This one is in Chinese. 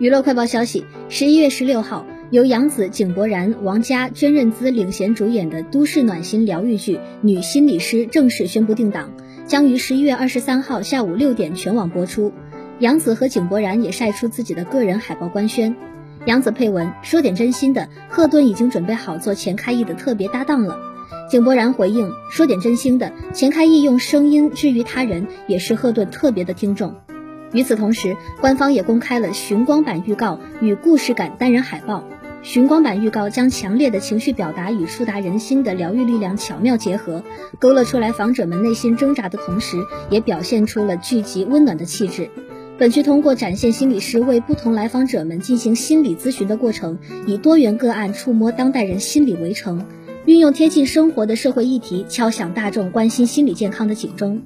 娱乐快报消息：十一月十六号，由杨紫、井柏然、王佳、娟任姿领衔主演的都市暖心疗愈剧《女心理师》正式宣布定档，将于十一月二十三号下午六点全网播出。杨紫和井柏然也晒出自己的个人海报官宣。杨紫配文说点真心的，赫顿已经准备好做钱开义的特别搭档了。井柏然回应说点真心的，钱开义用声音治愈他人，也是赫顿特别的听众。与此同时，官方也公开了寻光版预告与故事感单人海报。寻光版预告将强烈的情绪表达与触达人心的疗愈力量巧妙结合，勾勒出来访者们内心挣扎的同时，也表现出了剧集温暖的气质。本剧通过展现心理师为不同来访者们进行心理咨询的过程，以多元个案触摸当代人心理围城，运用贴近生活的社会议题，敲响大众关心心理健康的警钟。